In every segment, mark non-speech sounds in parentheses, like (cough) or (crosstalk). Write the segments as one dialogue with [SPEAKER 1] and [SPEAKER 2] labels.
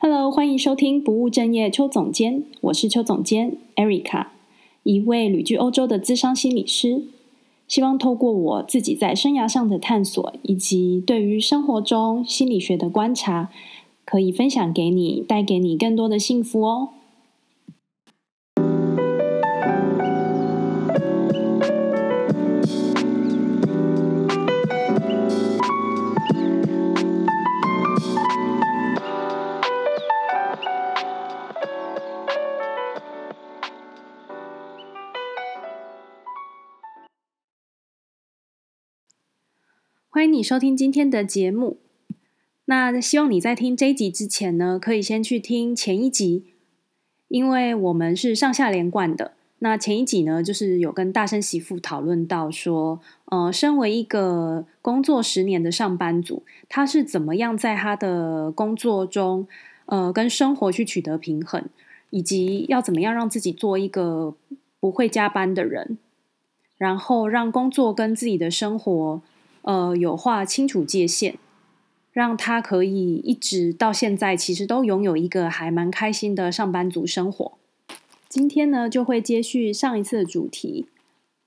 [SPEAKER 1] Hello，欢迎收听不务正业邱总监，我是邱总监 Erica，一位旅居欧洲的资商心理师。希望透过我自己在生涯上的探索，以及对于生活中心理学的观察，可以分享给你，带给你更多的幸福哦。你收听今天的节目。那希望你在听这一集之前呢，可以先去听前一集，因为我们是上下连贯的。那前一集呢，就是有跟大声媳妇讨论到说，呃，身为一个工作十年的上班族，他是怎么样在他的工作中，呃，跟生活去取得平衡，以及要怎么样让自己做一个不会加班的人，然后让工作跟自己的生活。呃，有划清楚界限，让他可以一直到现在，其实都拥有一个还蛮开心的上班族生活。今天呢，就会接续上一次的主题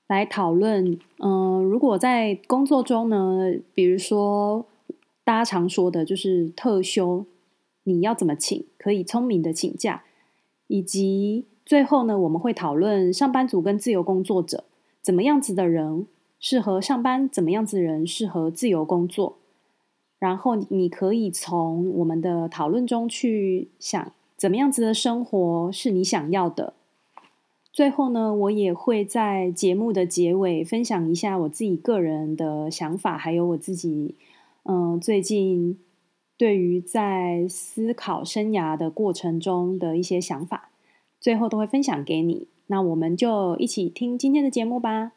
[SPEAKER 1] 来讨论。嗯、如果在工作中呢，比如说大家常说的就是特休，你要怎么请？可以聪明的请假，以及最后呢，我们会讨论上班族跟自由工作者怎么样子的人。适合上班怎么样子人适合自由工作，然后你可以从我们的讨论中去想怎么样子的生活是你想要的。最后呢，我也会在节目的结尾分享一下我自己个人的想法，还有我自己嗯最近对于在思考生涯的过程中的一些想法，最后都会分享给你。那我们就一起听今天的节目吧。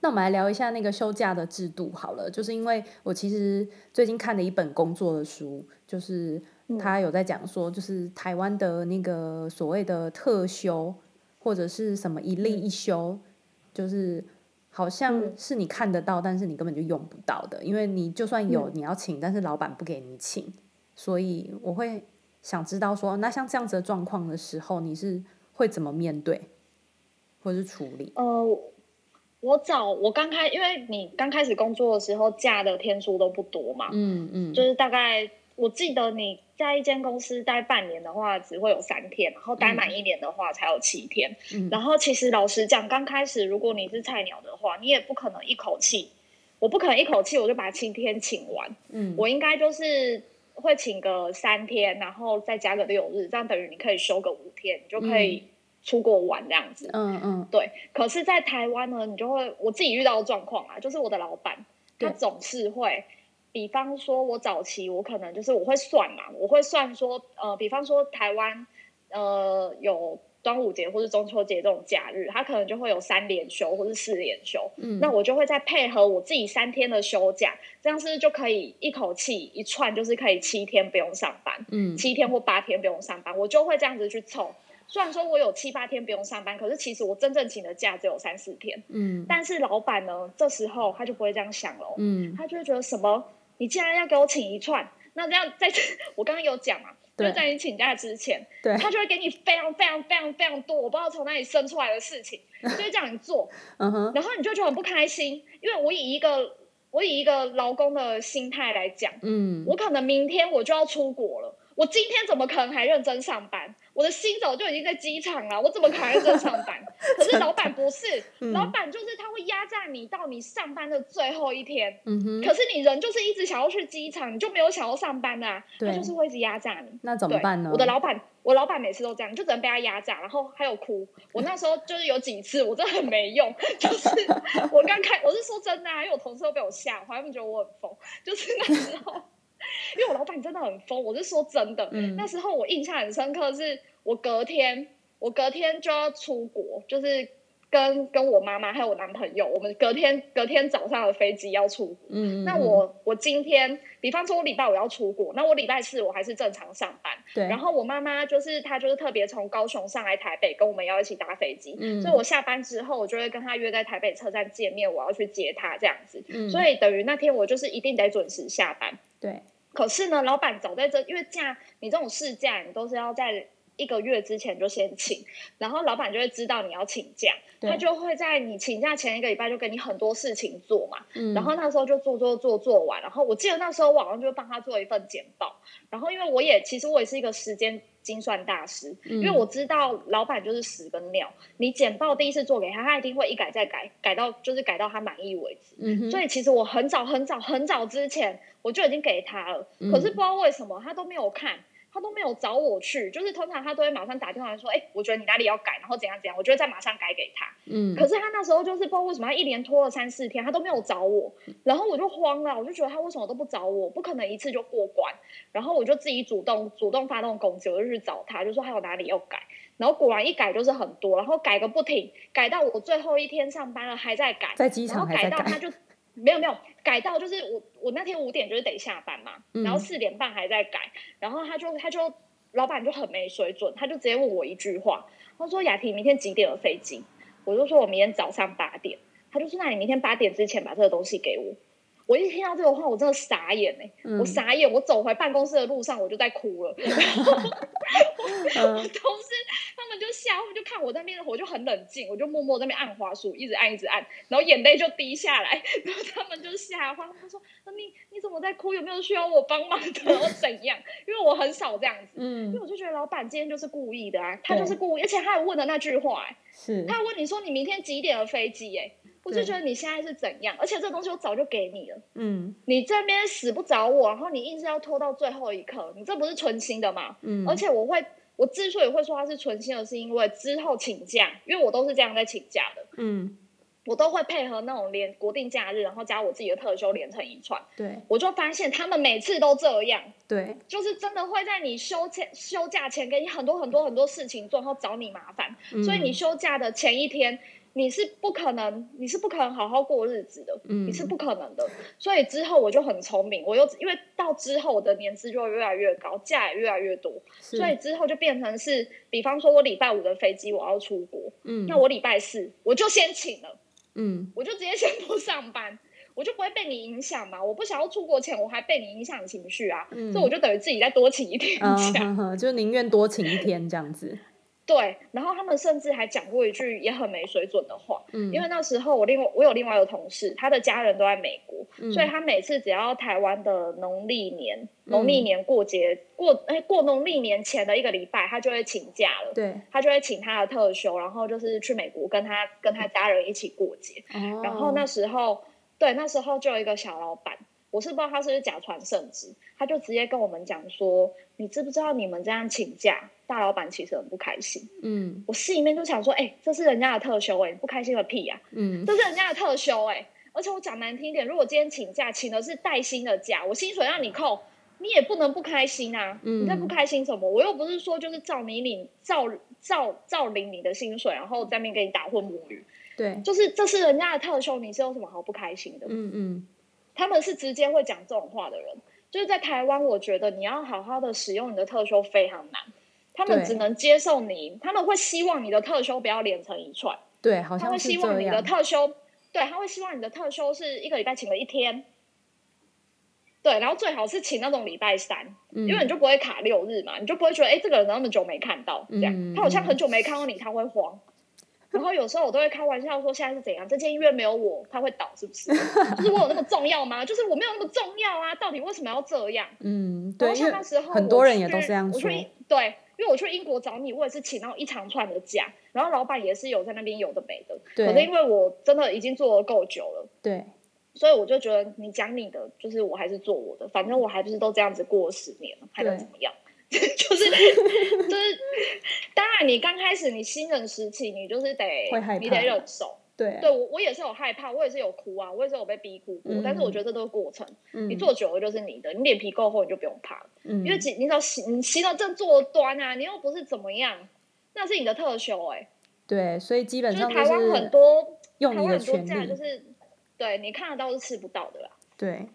[SPEAKER 1] 那我们来聊一下那个休假的制度好了，就是因为我其实最近看了一本工作的书，就是他有在讲说，就是台湾的那个所谓的特休或者是什么一例一休，就是好像是你看得到，但是你根本就用不到的，因为你就算有你要请，但是老板不给你请，所以我会想知道说，那像这样子的状况的时候，你是会怎么面对或者是处理？
[SPEAKER 2] 哦。我早我刚开，因为你刚开始工作的时候，假的天数都不多嘛，嗯嗯，就是大概我记得你在一间公司待半年的话，只会有三天，然后待满一年的话才有七天。嗯，然后其实老实讲，刚开始如果你是菜鸟的话，你也不可能一口气，我不可能一口气我就把七天请完，嗯，我应该就是会请个三天，然后再加个六日，这样等于你可以休个五天，你就可以。出国玩这样子，嗯嗯，对。可是，在台湾呢，你就会我自己遇到的状况啊，就是我的老板他总是会，比方说，我早期我可能就是我会算嘛，我会算说，呃，比方说台湾呃有端午节或是中秋节这种假日，他可能就会有三连休或是四连休，嗯，那我就会再配合我自己三天的休假，这样是不是就可以一口气一串，就是可以七天不用上班，嗯，七天或八天不用上班，我就会这样子去凑。虽然说我有七八天不用上班，可是其实我真正请的假只有三四天。嗯，但是老板呢，这时候他就不会这样想了。嗯，他就会觉得什么？你既然要给我请一串，那这样在 (laughs) 我刚刚有讲嘛？对，就在你请假之前，对，他就会给你非常非常非常非常多，我不知道从哪里生出来的事情，就会叫你做。嗯哼，然后你就觉得很不开心，因为我以一个我以一个劳工的心态来讲，嗯，我可能明天我就要出国了。我今天怎么可能还认真上班？我的心早就已经在机场了，我怎么可能认真上班？(laughs) 可是老板不是，嗯、老板就是他会压榨你到你上班的最后一天。嗯哼。可是你人就是一直想要去机场，你就没有想要上班啊？对。他就是会一直压榨你。
[SPEAKER 1] 那怎么办呢？
[SPEAKER 2] 我的老板，我老板每次都这样，就只能被他压榨，然后还有哭。我那时候就是有几次，我真的很没用。(laughs) 就是我刚开，我是说真的啊，因为我同事都被我吓，他们觉得我很疯。就是那时候。因为我老板真的很疯，我是说真的。嗯，那时候我印象很深刻，是我隔天，我隔天就要出国，就是跟跟我妈妈还有我男朋友，我们隔天隔天早上的飞机要出国。嗯，那我我今天，比方说我礼拜五要出国，那我礼拜四我还是正常上班。对。然后我妈妈就是她就是特别从高雄上来台北，跟我们要一起搭飞机。嗯。所以我下班之后，我就会跟她约在台北车站见面，我要去接她这样子。嗯。所以等于那天我就是一定得准时下班。对。可是呢，老板早在这，因为假你这种事假，你都是要在。一个月之前就先请，然后老板就会知道你要请假，他就会在你请假前一个礼拜就给你很多事情做嘛。嗯，然后那时候就做做做做完，然后我记得那时候我好像就帮他做一份简报，然后因为我也其实我也是一个时间精算大师，嗯，因为我知道老板就是屎跟尿，你简报第一次做给他，他一定会一改再改，改到就是改到他满意为止。嗯，所以其实我很早很早很早之前我就已经给他了，嗯，可是不知道为什么他都没有看。他都没有找我去，就是通常他都会马上打电话来说：“哎、欸，我觉得你哪里要改，然后怎样怎样，我就会再马上改给他。”嗯，可是他那时候就是不知道为什么，他一连拖了三四天，他都没有找我，然后我就慌了，我就觉得他为什么都不找我，不可能一次就过关，然后我就自己主动主动发动攻击，我就去找他，就说还有哪里要改，然后果然一改就是很多，然后改个不停，改到我最后一天上班了还在改，
[SPEAKER 1] 在机场还在改，
[SPEAKER 2] 然后改到他就。没有没有改到，就是我我那天五点就是得下班嘛，嗯、然后四点半还在改，然后他就他就老板就很没水准，他就直接问我一句话，他说雅婷明天几点的飞机？我就说我明天早上八点，他就说那你明天八点之前把这个东西给我。我一听到这个话，我真的傻眼哎、欸嗯！我傻眼，我走回办公室的路上，我就在哭了。(laughs) 然后我 (laughs) 同事他们就吓，他们就看我在那边，我就很冷静，我就默默在那边按滑鼠，一直按，一直按，然后眼泪就滴下来。然后他们就吓坏，他们说：“那你你怎么在哭？有没有需要我帮忙的？我怎样？”因为我很少这样子，嗯，因为我就觉得老板今天就是故意的啊，他就是故意，而且他还问了那句话、欸，是他还问你说你明天几点的飞机、欸？哎。我就觉得你现在是怎样，而且这东西我早就给你了。嗯，你这边死不找我，然后你硬是要拖到最后一刻，你这不是存心的吗？嗯，而且我会，我之所以会说他是存心的，是因为之后请假，因为我都是这样在请假的。嗯，我都会配合那种连国定假日，然后加我自己的特休连成一串。对，我就发现他们每次都这样。对，就是真的会在你休前休假前给你很多很多很多事情做，然后找你麻烦。嗯，所以你休假的前一天。你是不可能，你是不可能好好过日子的，嗯，你是不可能的。所以之后我就很聪明，我又因为到之后我的年资就会越来越高，假也越来越多，所以之后就变成是，比方说我礼拜五的飞机我要出国，嗯，那我礼拜四我就先请了，嗯，我就直接先不上班，(laughs) 我就不会被你影响嘛。我不想要出国前我还被你影响情绪啊，嗯，所以我就等于自己再多请一天假，
[SPEAKER 1] 嗯，就宁愿多请一天这样子。
[SPEAKER 2] 对，然后他们甚至还讲过一句也很没水准的话，嗯，因为那时候我另外我有另外一个同事，他的家人都在美国，嗯，所以他每次只要台湾的农历年，嗯，农历年过节过哎过农历年前的一个礼拜，他就会请假了，对，他就会请他的特休，然后就是去美国跟他跟他家人一起过节，哦，然后那时候对那时候就有一个小老板。我是不知道他是不是假传圣旨，他就直接跟我们讲说：“你知不知道你们这样请假，大老板其实很不开心。”嗯，我心里面就想说：“哎、欸，这是人家的特休、欸，哎，不开心个屁呀！嗯，这是人家的特休、欸，哎，而且我讲难听一点，如果今天请假，请的是带薪的假，我薪水让你扣，你也不能不开心啊！嗯、你在不开心什么？我又不是说就是照你领，照照照领你的薪水，然后在那边给你打混母语。对，就是这是人家的特休，你是有什么好不开心的？嗯嗯。”他们是直接会讲这种话的人，就是在台湾，我觉得你要好好的使用你的特休非常难，他们只能接受你，他们会希望你的特休不要连成一串，
[SPEAKER 1] 对，好像
[SPEAKER 2] 他会希望你的特休，对，他会希望你的特休是一个礼拜请了一天，对，然后最好是请那种礼拜三，嗯，因为你就不会卡六日嘛，你就不会觉得哎，这个人那么久没看到，这样，嗯，他好像很久没看到你，他会慌。然后有时候我都会开玩笑说，现在是怎样？这间医院没有我，他会倒是不是？就是我有那么重要吗？就是我没有那么重要啊？到底为什么要这样？嗯，对。然后像那时候
[SPEAKER 1] 很多人也都这样说。
[SPEAKER 2] 我去，对，因为我去英国找你，我也是请到一长串的假，然后老板也是有在那边有的没的。对。可是因为我真的已经做了够久了，对，所以我就觉得你讲你的，就是我还是做我的，反正我还不是都这样子过了十年了，还能怎么样？(laughs) 就是就是，当然你刚开始你新人时期，你就是得你得忍受。对、啊，对我我也是有害怕，我也是有哭啊，我也是有被逼哭过。嗯、但是我觉得这都是过程，嗯、你做久了就是你的，你脸皮够厚，你就不用怕。嗯，因为你你知道行你行得正坐端啊，你又不是怎么样，那是你的特修哎、欸。
[SPEAKER 1] 对，所以基本上
[SPEAKER 2] 就是台湾很多
[SPEAKER 1] 用你的权
[SPEAKER 2] 利，就是对你看得到是吃不到的啦。
[SPEAKER 1] 对。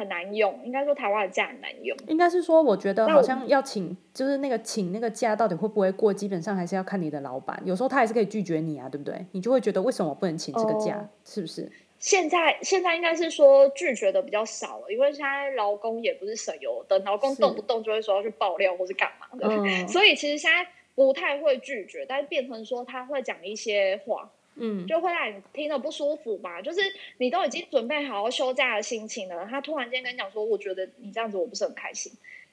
[SPEAKER 2] 很难用，应该说台湾的假很难用。
[SPEAKER 1] 应该是说，我觉得好像要请，就是那个请那个假到底会不会过，基本上还是要看你的老板。有时候他还是可以拒绝你啊，对不对？你就会觉得为什么我不能请这个假？哦、是不是？
[SPEAKER 2] 现在现在应该是说拒绝的比较少了，因为现在劳工也不是省油的，劳工动不动就会说要去爆料或是干嘛的，嗯、所以其实现在不太会拒绝，但是变成说他会讲一些话。嗯，就会让你听得不舒服吧。就是你都已经准备好好休假的心情了，他突然间跟你讲说：“我觉得你这样子我不是很开心。”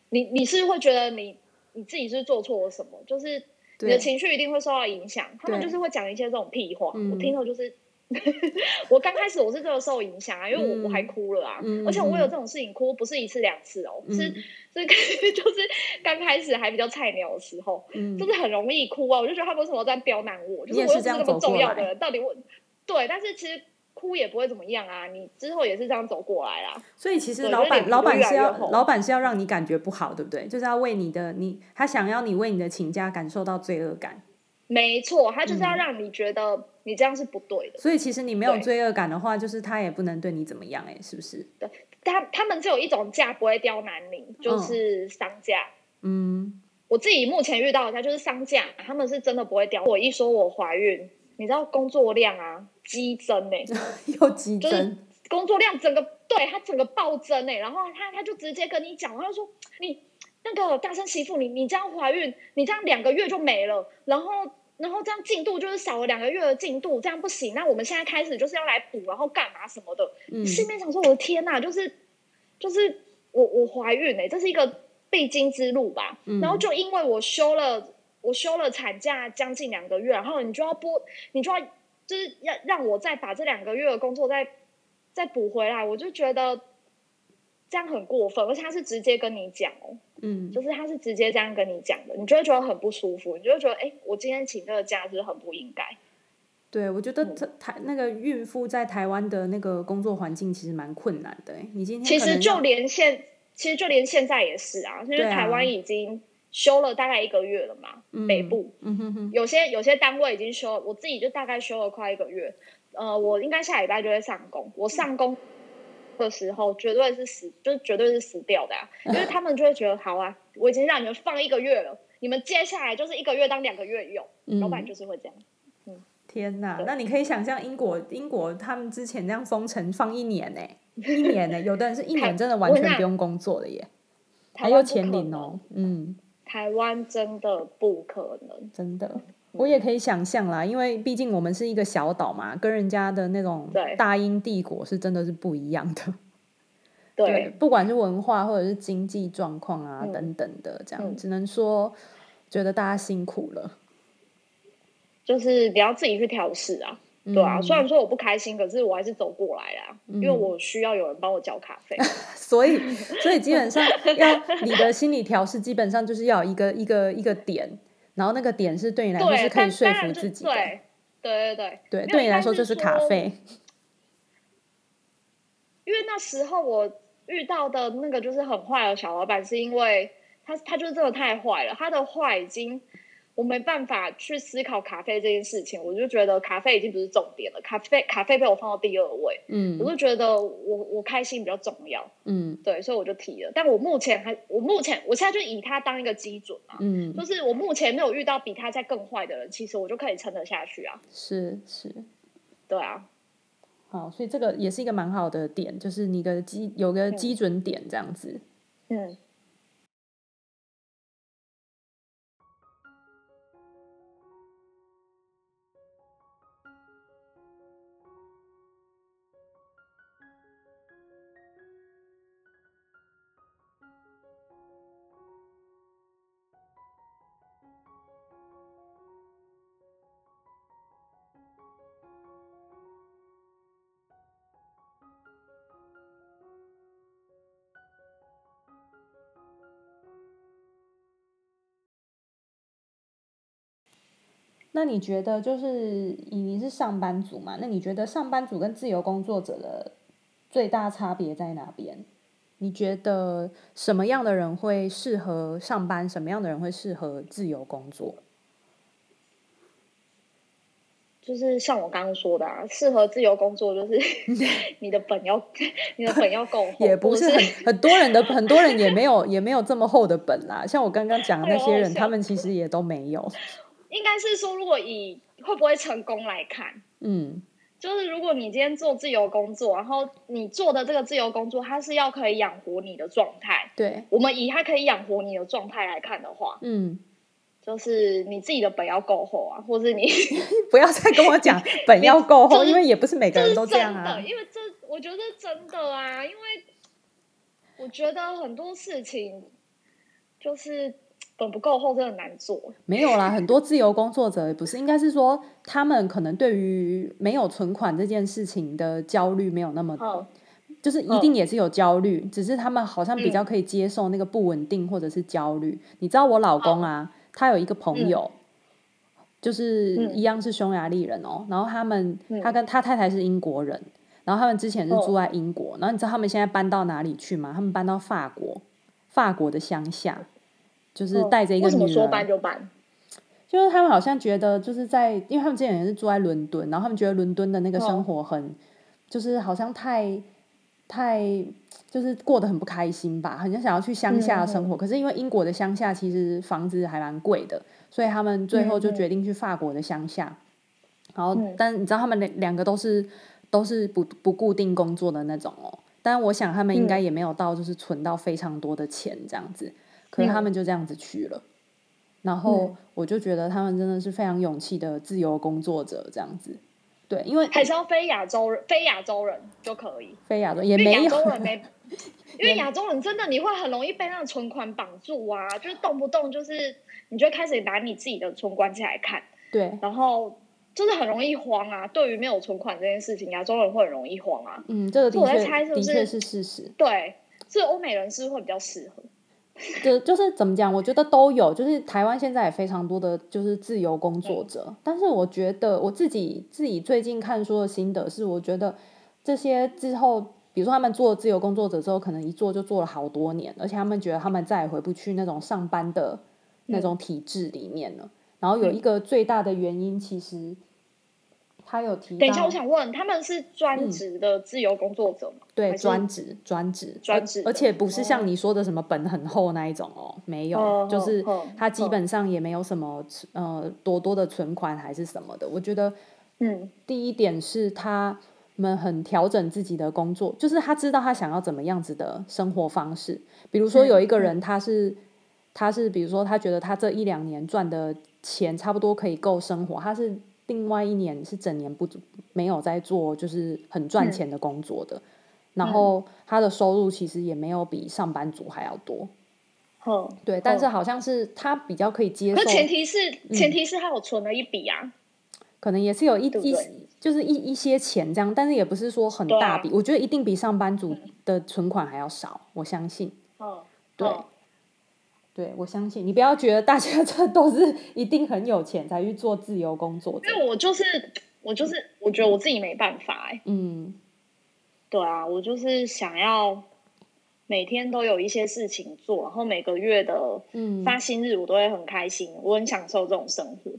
[SPEAKER 2] 你你是会觉得你你自己是做错了什么？就是你的情绪一定会受到影响。他们就是会讲一些这种屁话，我听到就是。(laughs) 我刚开始我是这个受影响啊，因为我我还哭了啊，嗯、而且我有这种事情哭不是一次两次哦，嗯、是是 (laughs) 就是刚开始还比较菜鸟的时候，嗯、就是很容易哭啊，我就觉得他为什么在刁难我，就是我又不是那么重要的人，到底我对，但是其实哭也不会怎么样啊，你之后也是这样走过来啦。
[SPEAKER 1] 所以其实老板老板是要老板是要让你感觉不好，对不对？就是要为你的你，他想要你为你的请假感受到罪恶感。
[SPEAKER 2] 没错，他就是要让你觉得你这样是不对的。
[SPEAKER 1] 嗯、所以其实你没有罪恶感的话，就是他也不能对你怎么样，哎，是不是？
[SPEAKER 2] 对，他他们只有一种价不会刁难你，就是商家。嗯，我自己目前遇到的假就是商家，他们是真的不会刁。我一说我怀孕，你知道工作量啊激增哎，(laughs)
[SPEAKER 1] 又激增，
[SPEAKER 2] 就是工作量整个对他整个暴增哎，然后他他就直接跟你讲，他就说你。那个大声媳妇，你你这样怀孕，你这样两个月就没了，然后然后这样进度就是少了两个月的进度，这样不行。那我们现在开始就是要来补，然后干嘛什么的。嗯，心里面想说，我的天呐，就是就是我我怀孕哎、欸，这是一个必经之路吧。嗯，然后就因为我休了我休了产假将近两个月，然后你就要播，你就要就是要让我再把这两个月的工作再再补回来，我就觉得。这样很过分，而且他是直接跟你讲哦，嗯，就是他是直接这样跟你讲的，你就会觉得很不舒服，你就会觉得，哎，我今天请这个假是很不应该。
[SPEAKER 1] 对，我觉得台、嗯、那个孕妇在台湾的那个工作环境其实蛮困难的。你今天
[SPEAKER 2] 其实就连现，其实就连现在也是啊，因为台湾已经休了大概一个月了嘛，嗯、北部，嗯哼哼，有些有些单位已经休了，我自己就大概休了快一个月，呃，我应该下礼拜就会上工，我上工。的时候绝对是死，就是绝对是死掉的啊！因为他们就会觉得，好啊，我已经让你们放一个月了，你们接下来就是一个月当两个月用，嗯、老板就是会这样。嗯，
[SPEAKER 1] 天哪！那你可以想象英国，英国他们之前那样封城放一年呢、欸，一年呢、欸，有的人是一年真的完全不用工作的耶，还有钱领哦。嗯，
[SPEAKER 2] 台湾真的不可能，
[SPEAKER 1] 真的。我也可以想象啦，因为毕竟我们是一个小岛嘛，跟人家的那种大英帝国是真的是不一样的。(laughs) 对，对，不管是文化或者是经济状况啊、嗯、等等的，这样、嗯、只能说觉得大家辛苦了。
[SPEAKER 2] 就是你要自己去调试啊，嗯、对啊。虽然说我不开心，可是我还是走过来了，嗯、因为我需要有人帮我交卡费。(laughs)
[SPEAKER 1] 所以，所以基本上要你的心理调试，基本上就是要一个一个一个点。然后那个点是对你来说是可以说服自己的，
[SPEAKER 2] 对对对对，
[SPEAKER 1] 对，对你来说就是卡费。(laughs)
[SPEAKER 2] 因为那时候我遇到的那个就是很坏的小老板，是因为他他就是真的太坏了，他的坏已经。我没办法去思考咖啡这件事情，我就觉得咖啡已经不是重点了，咖啡咖啡被我放到第二位，嗯，我就觉得我我开心比较重要，嗯，对，所以我就提了。但我目前还，我目前我现在就以他当一个基准嘛，嗯，就是我目前没有遇到比他再更坏的人，其实我就可以撑得下去啊，
[SPEAKER 1] 是是，
[SPEAKER 2] 对啊，
[SPEAKER 1] 好，所以这个也是一个蛮好的点，就是你的基有个基准点这样子，嗯。嗯那你觉得，就是你你是上班族嘛？那你觉得上班族跟自由工作者的最大差别在哪边？你觉得什么样的人会适合上班？什么样的人会适合自由工作？
[SPEAKER 2] 就是像我刚刚说的啊，适合自由工作就是 (laughs) 你的本要你的本要够厚，
[SPEAKER 1] 也不是很很多人的很多人也没有也没有这么厚的本啦。像我刚刚讲的那些人，他们其实也都没有。
[SPEAKER 2] 应该是说，如果以会不会成功来看，嗯，就是如果你今天做自由工作，然后你做的这个自由工作，它是要可以养活你的状态，
[SPEAKER 1] 对，
[SPEAKER 2] 我们以它可以养活你的状态来看的话，嗯。就是你自己的本要够厚啊，或者你 (laughs)
[SPEAKER 1] 不要再跟我讲 (laughs) 本要够厚，就是，因为也不是每个人都这样啊。
[SPEAKER 2] 真的，因为这我觉得真的啊，因为我觉得很多事情就是本不够厚，真的难做。
[SPEAKER 1] 没有啦，很多自由工作者也不是，应该是说他们可能对于没有存款这件事情的焦虑没有那么多，就是一定也是有焦虑，只是他们好像比较可以接受那个不稳定或者是焦虑。你知道我老公啊？他有一个朋友，嗯、就是一样是匈牙利人哦。嗯、然后他们，他跟他太太是英国人。然后他们之前是住在英国。哦、然后你知道他们现在搬到哪里去吗？他们搬到法国，法国的乡下，(laughs) 就是带着一个女人。为什么说
[SPEAKER 2] 搬就搬？
[SPEAKER 1] 就是他们好像觉得，就是在，因为他们之前也是住在伦敦，然后他们觉得伦敦的那个生活很，哦、就是好像太。太就是过得很不开心吧，很想想要去乡下的生活。可是因为英国的乡下其实房子还蛮贵的，所以他们最后就决定去法国的乡下。然后，但你知道他们两两个都是都是不不固定工作的那种哦。但我想他们应该也没有到就是存到非常多的钱这样子，可是他们就这样子去了。然后我就觉得他们真的是非常勇气的自由工作者这样子。对，因为
[SPEAKER 2] 还是要非亚洲人，非亚洲人就可以。
[SPEAKER 1] 非亚洲也没有，
[SPEAKER 2] 亚洲人没，(laughs) 因为亚洲人真的你会很容易被那个存款绑住啊，就是动不动就是你就开始拿你自己的存款起来看，
[SPEAKER 1] 对，
[SPEAKER 2] 然后就是很容易慌啊。对于没有存款这件事情，亚洲人会很容易慌啊。
[SPEAKER 1] 嗯，这个
[SPEAKER 2] 我在猜是不是，
[SPEAKER 1] 的确是事实。
[SPEAKER 2] 对，所以欧美人是会比较适合。
[SPEAKER 1] 就就是怎么讲？我觉得都有，就是台湾现在也非常多的就是自由工作者，嗯、但是我觉得我自己自己最近看书的心得是，我觉得这些之后，比如说他们做自由工作者之后，可能一做就做了好多年，而且他们觉得他们再也回不去那种上班的那种体制里面了。嗯、然后有一个最大的原因，其实。他有提。
[SPEAKER 2] 等一下，我想问，他们是专职的自由工作者吗？
[SPEAKER 1] 嗯、对，专职，专职，
[SPEAKER 2] 专职，
[SPEAKER 1] 而且不是像你说的什么本很厚那一种哦，没有，哦、就是他基本上也没有什么呃多多的存款还是什么的。我觉得，嗯，第一点是他们很调整自己的工作，就是他知道他想要怎么样子的生活方式。比如说有一个人，他是、嗯、他是，比如说他觉得他这一两年赚的钱差不多可以够生活，他是。另外一年是整年不没有在做，就是很赚钱的工作的，嗯、然后他的收入其实也没有比上班族还要多。
[SPEAKER 2] 嗯、
[SPEAKER 1] 对，但是好像是他比较可以接受。
[SPEAKER 2] 可前提是，嗯、前提是他有存了一笔啊，
[SPEAKER 1] 可能也是有一一就是一一些钱这样，但是也不是说很大笔。啊、我觉得一定比上班族的存款还要少，我相信。
[SPEAKER 2] 嗯、
[SPEAKER 1] 对。对，我相信你不要觉得大家这都是一定很有钱才去做自由工作，
[SPEAKER 2] 因为我就是我就是我觉得我自己没办法哎，
[SPEAKER 1] 嗯，
[SPEAKER 2] 对啊，我就是想要每天都有一些事情做，然后每个月的发薪日我都会很开心，嗯、我很享受这种生活。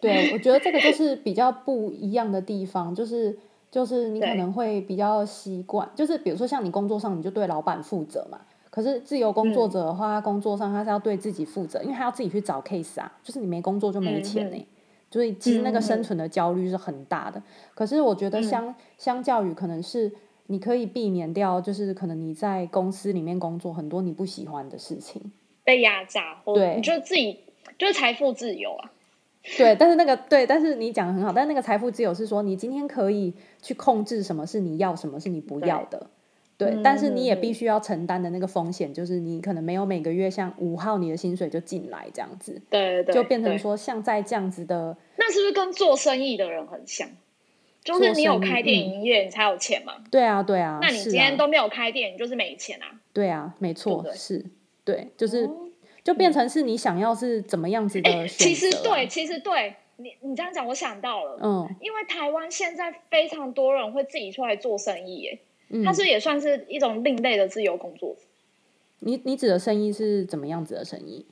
[SPEAKER 1] 对，我觉得这个就是比较不一样的地方，就是就是你可能会比较习惯，就是比如说像你工作上你就对老板负责嘛。可是自由工作者的话，他工作上他是要对自己负责，因为他要自己去找 case 啊。就是你没工作就没钱呢，所以其实那个生存的焦虑是很大的。可是我觉得相相较于可能是你可以避免掉，就是可能你在公司里面工作很多你不喜欢的事情，
[SPEAKER 2] 被压榨，对，你觉得自己就是财富自由啊。
[SPEAKER 1] 对，但是那个对，但是你讲的很好，但是那个财富自由是说你今天可以去控制什么是你要，什么是你不要的。对，但是你也必须要承担的那个风险，就是你可能没有每个月像五号你的薪水就进来这样子，
[SPEAKER 2] 对对，
[SPEAKER 1] 就变成说像在这样子的，
[SPEAKER 2] 那是不是跟做生意的人很像？就是你有开店营业，你才有钱嘛？
[SPEAKER 1] 对啊，对啊。
[SPEAKER 2] 那你今天都没有开店，你就是没钱啊？
[SPEAKER 1] 对啊，没错，是，对，就是就变成是你想要是怎么样子的？
[SPEAKER 2] 其实对，其实对你你这样讲，我想到了，嗯，因为台湾现在非常多人会自己出来做生意，耶。他是也算是一种另类的自由工作。
[SPEAKER 1] 你你指的生意是怎么样子的生意？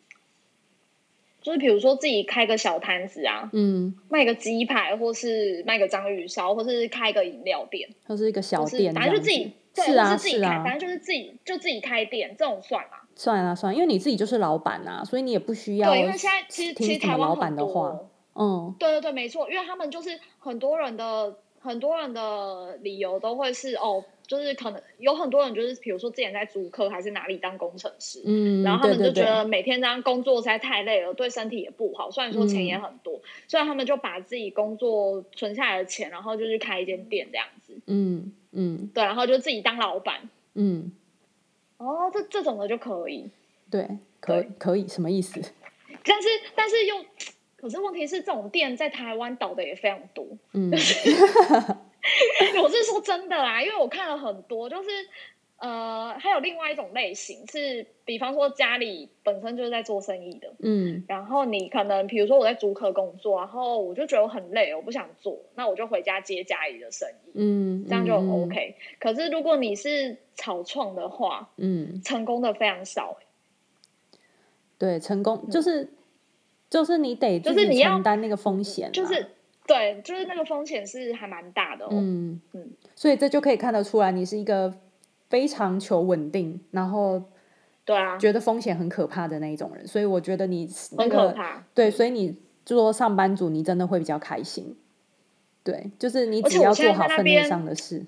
[SPEAKER 2] 就是比如说自己开个小摊子啊，
[SPEAKER 1] 嗯，
[SPEAKER 2] 卖个鸡排，或是卖个章鱼烧，或是开个饮料店，
[SPEAKER 1] 或是一个小店，
[SPEAKER 2] 反正就自己，对，
[SPEAKER 1] 是啊，
[SPEAKER 2] 是自己开，啊、反正就是自己就自己开店，这种算吗？
[SPEAKER 1] 算啊算，因为你自己就是老板啊，所以你也不需要。
[SPEAKER 2] 对，因为现在其实其实台湾
[SPEAKER 1] 老板的话，嗯，
[SPEAKER 2] 对对对，没错，因为他们就是很多人的很多人的理由都会是哦。就是可能有很多人，就是比如说之前在租客还是哪里当工程师，
[SPEAKER 1] 嗯，
[SPEAKER 2] 然后他们就觉得每天这样工作实在太累了，对身体也不好。虽然说钱也很多，嗯、所以他们就把自己工作存下来的钱，然后就去开一间店这样子。
[SPEAKER 1] 嗯嗯，
[SPEAKER 2] 对，然后就自己当老板。
[SPEAKER 1] 嗯，
[SPEAKER 2] 哦，这这种的就可以。
[SPEAKER 1] 对，可以可以，什么意思？(laughs)
[SPEAKER 2] 但是但是又，可是问题是，这种店在台湾倒的也非常多。
[SPEAKER 1] 嗯。(laughs) (laughs)
[SPEAKER 2] 我是说真的啦，因为我看了很多，就是呃，还有另外一种类型是，比方说家里本身就是在做生意的，
[SPEAKER 1] 嗯，
[SPEAKER 2] 然后你可能比如说我在租客工作，然后我就觉得我很累，我不想做，那我就回家接家里的生意，
[SPEAKER 1] 嗯，
[SPEAKER 2] 这样就很 OK。嗯，可是如果你是草创的话，
[SPEAKER 1] 嗯，
[SPEAKER 2] 成功的非常少。
[SPEAKER 1] 对，成功就是就是你得就是你要承担那个风险，
[SPEAKER 2] 就是。对，就是那个风险是还蛮大的哦。
[SPEAKER 1] 嗯嗯，所以这就可以看得出来，你是一个非常求稳定，然后
[SPEAKER 2] 对啊，
[SPEAKER 1] 觉得风险很可怕的那一种人。所以我觉得你那个
[SPEAKER 2] 很可怕。
[SPEAKER 1] 对，所以你做上班族，你真的会比较开心。对，就是你只要做好分内上的事。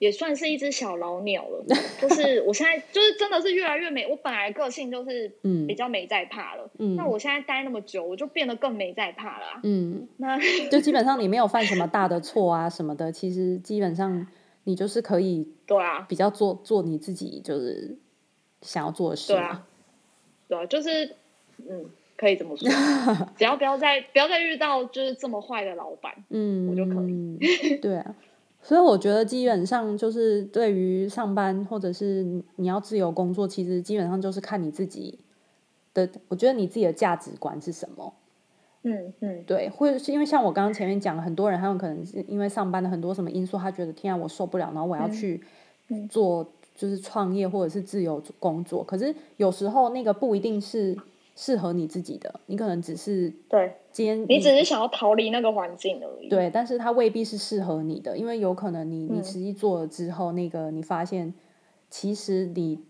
[SPEAKER 2] 也算是一只小老鸟了，就是 (laughs) 我现在就是真的是越来越没，我本来个性就是嗯比较没在怕了，嗯，那我现在待那么久，我就变得更没在怕了，啊，
[SPEAKER 1] 嗯，
[SPEAKER 2] 那
[SPEAKER 1] 就基本上你没有犯什么大的错啊什么的，其实基本上你就是可以 (laughs)
[SPEAKER 2] 对啊，
[SPEAKER 1] 比较做做你自己就是想要做的事，
[SPEAKER 2] 对啊，对啊，就是嗯可以这么说，(laughs) 只要不要再不要再遇到就是这么坏的老板，
[SPEAKER 1] 嗯，
[SPEAKER 2] 我就可以，
[SPEAKER 1] 对啊。所以我觉得基本上就是对于上班或者是你要自由工作，其实基本上就是看你自己的。我觉得你自己的价值观是什么？
[SPEAKER 2] 嗯嗯，
[SPEAKER 1] 对，或者是因为像我刚刚前面讲，很多人他们可能是因为上班的很多什么因素，他觉得天啊我受不了，然后我要去做就是创业或者是自由工作。可是有时候那个不一定是。适合你自己的，你可能只是
[SPEAKER 2] 对，今天你只是想要逃离那个环境而已。
[SPEAKER 1] 对，但是它未必是适合你的，因为有可能你你实际做了之后，嗯、那个你发现其实你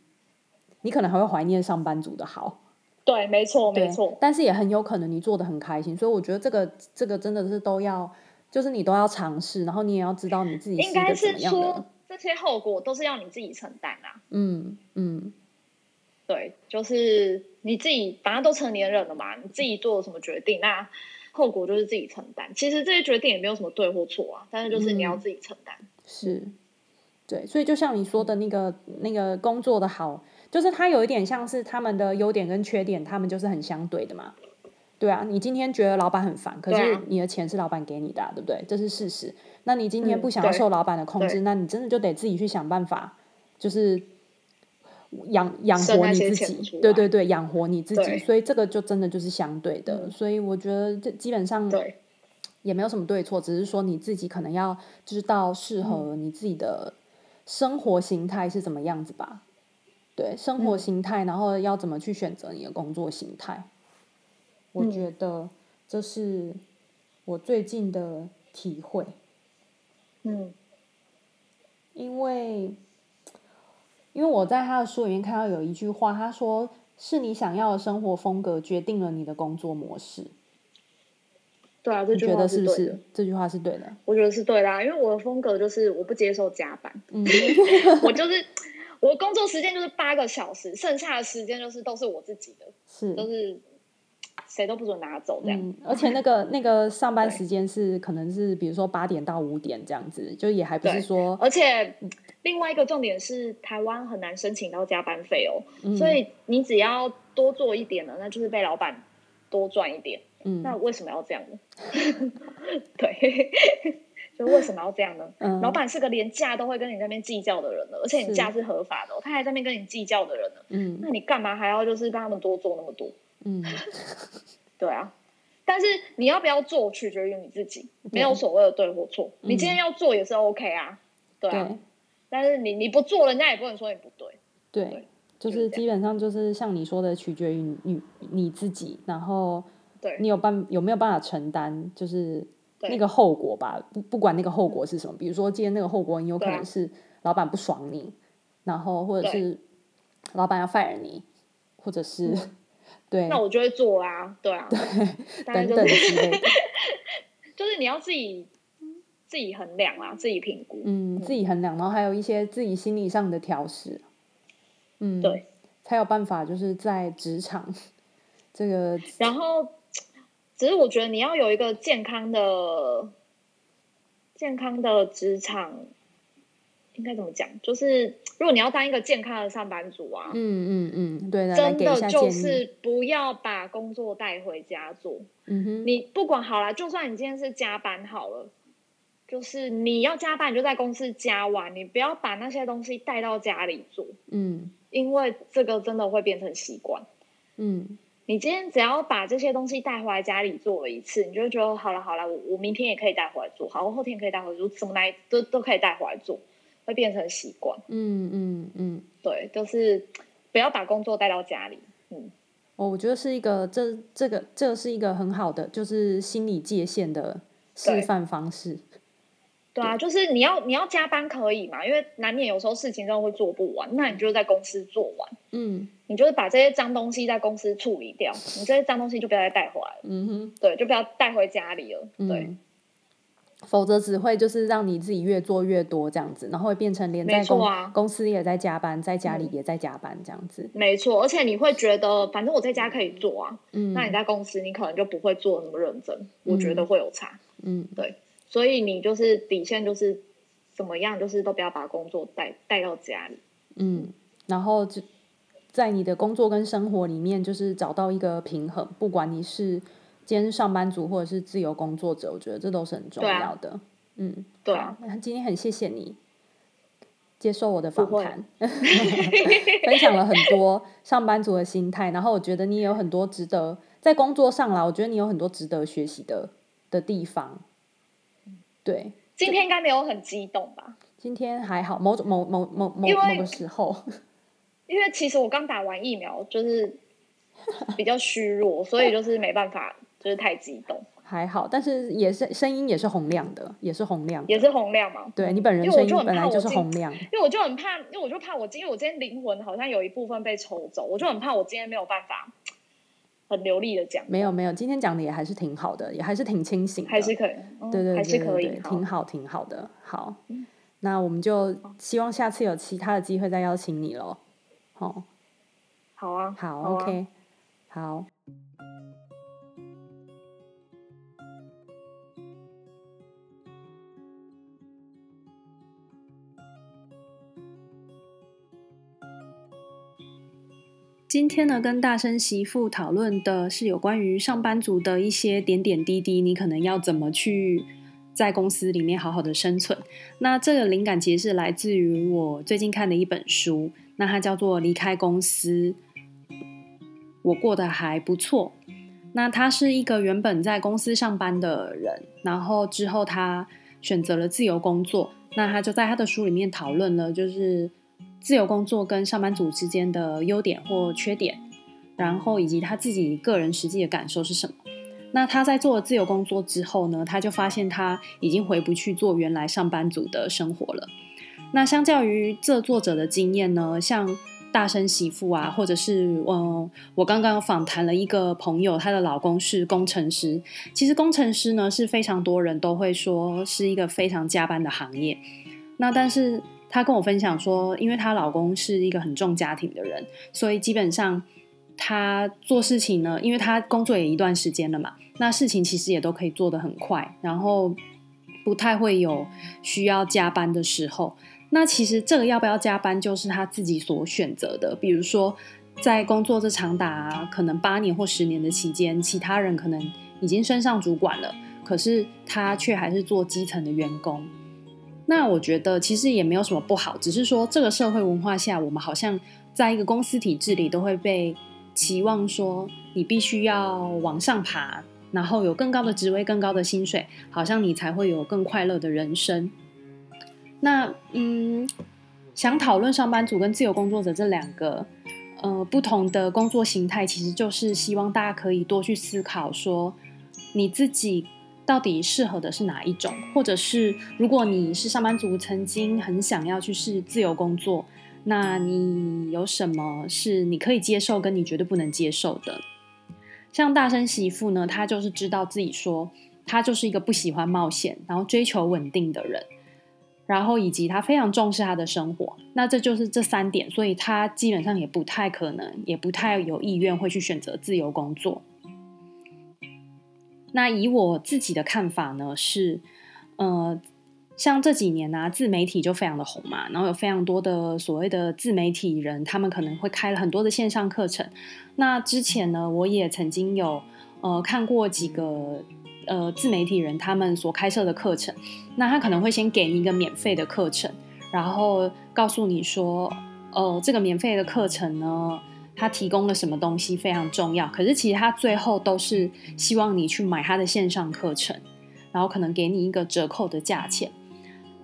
[SPEAKER 1] 你可能还会怀念上班族的好。
[SPEAKER 2] 对，没错，没错。
[SPEAKER 1] 但是也很有可能你做的很开心，所以我觉得这个这个真的是都要，就是你都要尝试，然后你也要知道你自己
[SPEAKER 2] 应该是说这些后果都是要你自己承担啊。
[SPEAKER 1] 嗯嗯。
[SPEAKER 2] 对，就是你自己，反正都成年人了嘛，你自己做了什么决定，那后果就是自己承担。其实这些决定也没有什么对或错啊，但是就是你要自己承担。
[SPEAKER 1] 嗯、是，对，所以就像你说的那个那个工作的好，就是它有一点像是他们的优点跟缺点，他们就是很相对的嘛。对啊，你今天觉得老板很烦，可是你的钱是老板给你的、啊，对不对？这是事实。那你今天不想要受老板的控制，嗯、那你真的就得自己去想办法，就是。养养活你自己，对对对，养活你自己，所以这个就真的就是相对的，嗯、所以我觉得这基本上也没有什么对错，只是说你自己可能要知道适合你自己的生活形态是怎么样子吧，对，生活形态，然后要怎么去选择你的工作形态，我觉得这是我最近的体会，
[SPEAKER 2] 嗯，
[SPEAKER 1] 因为。因为我在他的书里面看到有一句话，他说：“是你想要的生活风格决定了你的工作模式。”
[SPEAKER 2] 对啊，这句话是对的。是是
[SPEAKER 1] 这句话是对的。
[SPEAKER 2] 我觉得是对的啊，因为我的风格就是我不接受加班。
[SPEAKER 1] 嗯，(laughs)
[SPEAKER 2] 我就是我的工作时间就是八个小时，剩下的时间就是都是我自己的，
[SPEAKER 1] 是
[SPEAKER 2] 都是谁都不准拿走这样。
[SPEAKER 1] 嗯，而且那个那个上班时间是可能是比如说八点到五点这样子，就也还不是说，
[SPEAKER 2] 而且。另外一个重点是，台湾很难申请到加班费哦，嗯、所以你只要多做一点呢，那就是被老板多赚一点。
[SPEAKER 1] 嗯，
[SPEAKER 2] 那为什么要这样呢？(laughs) 对，(laughs) 就为什么要这样呢？
[SPEAKER 1] 嗯、
[SPEAKER 2] 老板是个连假都会跟你那边计较的人了，而且你假是合法的，哦，他还在那边跟你计较的人呢。
[SPEAKER 1] 嗯，
[SPEAKER 2] 那你干嘛还要就是帮他们多做那么多？
[SPEAKER 1] 嗯，(laughs)
[SPEAKER 2] 对啊。但是你要不要做，取决于你自己，没有所谓的对或错。嗯、你今天要做也是 OK 啊，对但是你你不做，人家也不能说你不对。
[SPEAKER 1] 对，就是基本上就是像你说的，取决于你你自己，然后对你有办有没有办法承担，就是那个后果吧。不不管那个后果是什么，比如说今天那个后果，你有可能是老板不爽你，然后或者是老板要 fire 你，或者是对，
[SPEAKER 2] 那我就会做啊，对啊，对，
[SPEAKER 1] 等等之类的。
[SPEAKER 2] 就是你要自己自己衡量啊，自己评估，
[SPEAKER 1] 嗯，自己衡量，然后还有一些自己心理上的调试，嗯，
[SPEAKER 2] 对，
[SPEAKER 1] 才有办法就是在职场这个。
[SPEAKER 2] 然后，只是我觉得你要有一个健康的、健康的职场。应该怎么讲？就是如果你要当一个健康的上班族啊，
[SPEAKER 1] 嗯嗯嗯，对的，
[SPEAKER 2] 真的就是不要把工作带回家做。嗯哼，你不管好了，就算你今天是加班好了，就是你要加班，你就在公司加完，你不要把那些东西带到家里做。嗯，因为这个真的会变成习惯。嗯，你今天只要把这些东西带回来家里做了一次，你就会觉得好了好了，我我明天也可以带回来做，好，我后天可以带回来做，怎么来都都可以带回来做。会变成习惯，
[SPEAKER 1] 嗯嗯嗯，
[SPEAKER 2] 对，就是不要把工作带到家里，嗯，
[SPEAKER 1] 哦，我觉得是一个这这个这是一个很好的，就是心理界限的示范方式。
[SPEAKER 2] 对，对。啊，就是你要你要加班可以嘛，因为难免有时候事情真的会做不完，那你就在公司做完，嗯，你就是把这些脏东西在公司处理掉，你这些脏东西就不要再带回来了，嗯哼，对，就不要带回家里了，对。嗯
[SPEAKER 1] 否则只会就是让你自己越做越多这样子，然后会变成连在公、啊、公司也在加班，在家里也在加班这样子。
[SPEAKER 2] 没错，而且你会觉得反正我在家可以做啊，嗯，那你在公司你可能就不会做那么认真，嗯、我觉得会有差。嗯，对，所以你就是底线就是怎么样，就是都不要把工作带带到家里。
[SPEAKER 1] 嗯，然后就在你的工作跟生活里面，就是找到一个平衡，不管你是。今天上班族或者是自由工作者，我觉得这都是很重要的。啊、嗯，
[SPEAKER 2] 对啊。
[SPEAKER 1] 今天很谢谢你接受我的访谈，(laughs) 分享了很多上班族的心态。然后我觉得你也有很多值得在工作上啦，我觉得你有很多值得学习的的地方。对，
[SPEAKER 2] 今天应该没有很激动吧？
[SPEAKER 1] 今天还好，某种某某某某某个时候，(laughs)
[SPEAKER 2] 因为其实我刚打完疫苗，就是比较虚弱，所以就是没办法。就是太激动，
[SPEAKER 1] 还好，但是也是声音也是洪亮的，也是洪亮，
[SPEAKER 2] 也是洪亮嘛。
[SPEAKER 1] 对，你本人声音本来就是洪亮，
[SPEAKER 2] 因为我就很怕，因为我就怕我今，因为我今天灵魂好像有一部分被抽走，我就很怕我今天没有办法很流利的讲。
[SPEAKER 1] 没有没有，今天讲的也还是挺好的，也还是挺清醒的，
[SPEAKER 2] 还是可以，
[SPEAKER 1] 对对对，
[SPEAKER 2] 还是可以，
[SPEAKER 1] 挺好挺好的。好，那我们就希望下次有其他的机会再邀请你喽。好，
[SPEAKER 2] 好啊，
[SPEAKER 1] 好，OK，好。今天呢，跟大声媳妇讨论的是有关于上班族的一些点点滴滴，你可能要怎么去在公司里面好好的生存。那这个灵感其实是来自于我最近看的一本书，那它叫做《离开公司，我过得还不错》。那他是一个原本在公司上班的人，然后之后他选择了自由工作。那他就在他的书里面讨论了，就是。自由工作跟上班族之间的优点或缺点，然后以及他自己个人实际的感受是什么？那他在做了自由工作之后呢，他就发现他已经回不去做原来上班族的生活了。那相较于这作者的经验呢，像大声媳妇啊，或者是嗯，我刚刚访谈了一个朋友，她的老公是工程师。其实工程师呢是非常多人都会说是一个非常加班的行业。那但是。她跟我分享说，因为她老公是一个很重家庭的人，所以基本上她做事情呢，因为她工作也一段时间了嘛，那事情其实也都可以做得很快，然后不太会有需要加班的时候。那其实这个要不要加班，就是她自己所选择的。比如说，在工作这长达可能八年或十年的期间，其他人可能已经升上主管了，可是她却还是做基层的员工。那我觉得其实也没有什么不好，只是说这个社会文化下，我们好像在一个公司体制里都会被期望说你必须要往上爬，然后有更高的职位、更高的薪水，好像你才会有更快乐的人生。那嗯，想讨论上班族跟自由工作者这两个呃，不同的工作形态，其实就是希望大家可以多去思考，说你自己到底适合的是哪一种，或者是如果你是上班族，曾经很想要去试自由工作，那你有什么是你可以接受，跟你绝对不能接受的？像大生媳妇呢，她就是知道自己说，她就是一个不喜欢冒险，然后追求稳定的人。然后以及他非常重视他的生活，那这就是这三点，所以他基本上也不太可能，也不太有意愿会去选择自由工作。那以我自己的看法呢，是，呃，像这几年啊，自媒体就非常的红嘛，然后有非常多的所谓的自媒体人，他们可能会开了很多的线上课程。那之前呢，我也曾经有呃看过几个。呃，自媒体人他们所开设的课程，那他可能会先给你一个免费的课程，然后告诉你说，呃，这个免费的课程呢，他提供了什么东西非常重要。可是其实他最后都是希望你去买他的线上课程，然后可能给你一个折扣的价钱。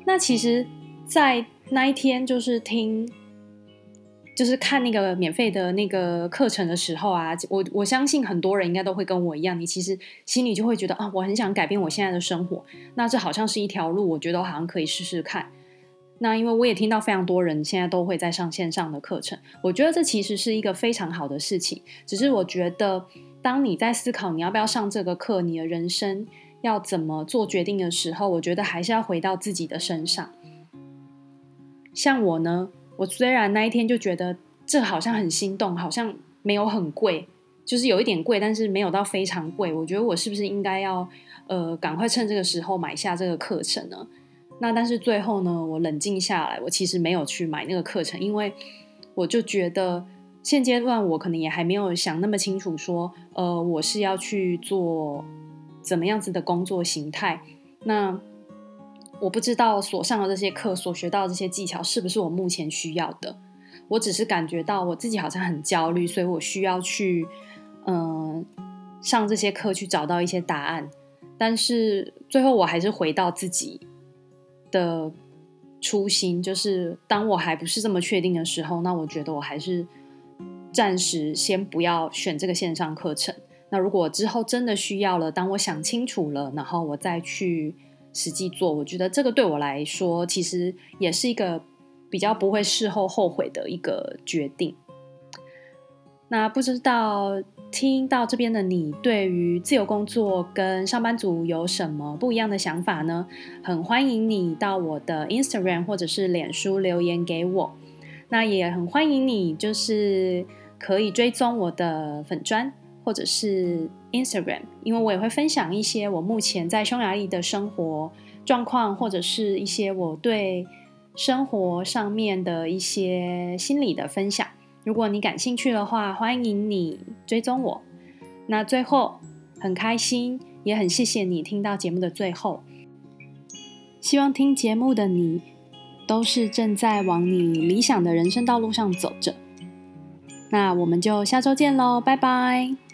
[SPEAKER 1] 那其实，在那一天就是听。就是看那个免费的那个课程的时候啊，我我相信很多人应该都会跟我一样，你其实心里就会觉得啊，我很想改变我现在的生活，那这好像是一条路，我觉得我好像可以试试看。那因为我也听到非常多人现在都会在上线上的课程，我觉得这其实是一个非常好的事情。只是我觉得，当你在思考你要不要上这个课，你的人生要怎么做决定的时候，我觉得还是要回到自己的身上。像我呢。我虽然那一天就觉得这好像很心动，好像没有很贵，就是有一点贵，但是没有到非常贵。我觉得我是不是应该要呃赶快趁这个时候买下这个课程呢？那但是最后呢，我冷静下来，我其实没有去买那个课程，因为我就觉得现阶段我可能也还没有想那么清楚说，呃我是要去做怎么样子的工作形态。那我不知道所上的这些课，所学到的这些技巧是不是我目前需要的。我只是感觉到我自己好像很焦虑，所以我需要去嗯、上这些课去找到一些答案。但是最后我还是回到自己的初心，就是当我还不是这么确定的时候，那我觉得我还是暂时先不要选这个线上课程。那如果之后真的需要了，当我想清楚了，然后我再去。实际做，我觉得这个对我来说，其实也是一个比较不会事后后悔的一个决定。那不知道听到这边的你，对于自由工作跟上班族有什么不一样的想法呢？很欢迎你到我的 Instagram 或者是脸书留言给我。那也很欢迎你，就是可以追踪我的粉专。或者是 Instagram，因为我也会分享一些我目前在匈牙利的生活状况，或者是一些我对生活上面的一些心理的分享。如果你感兴趣的话，欢迎你追踪我。那最后很开心，也很谢谢你听到节目的最后。希望听节目的你都是正在往你理想的人生道路上走着。那我们就下周见喽，拜拜。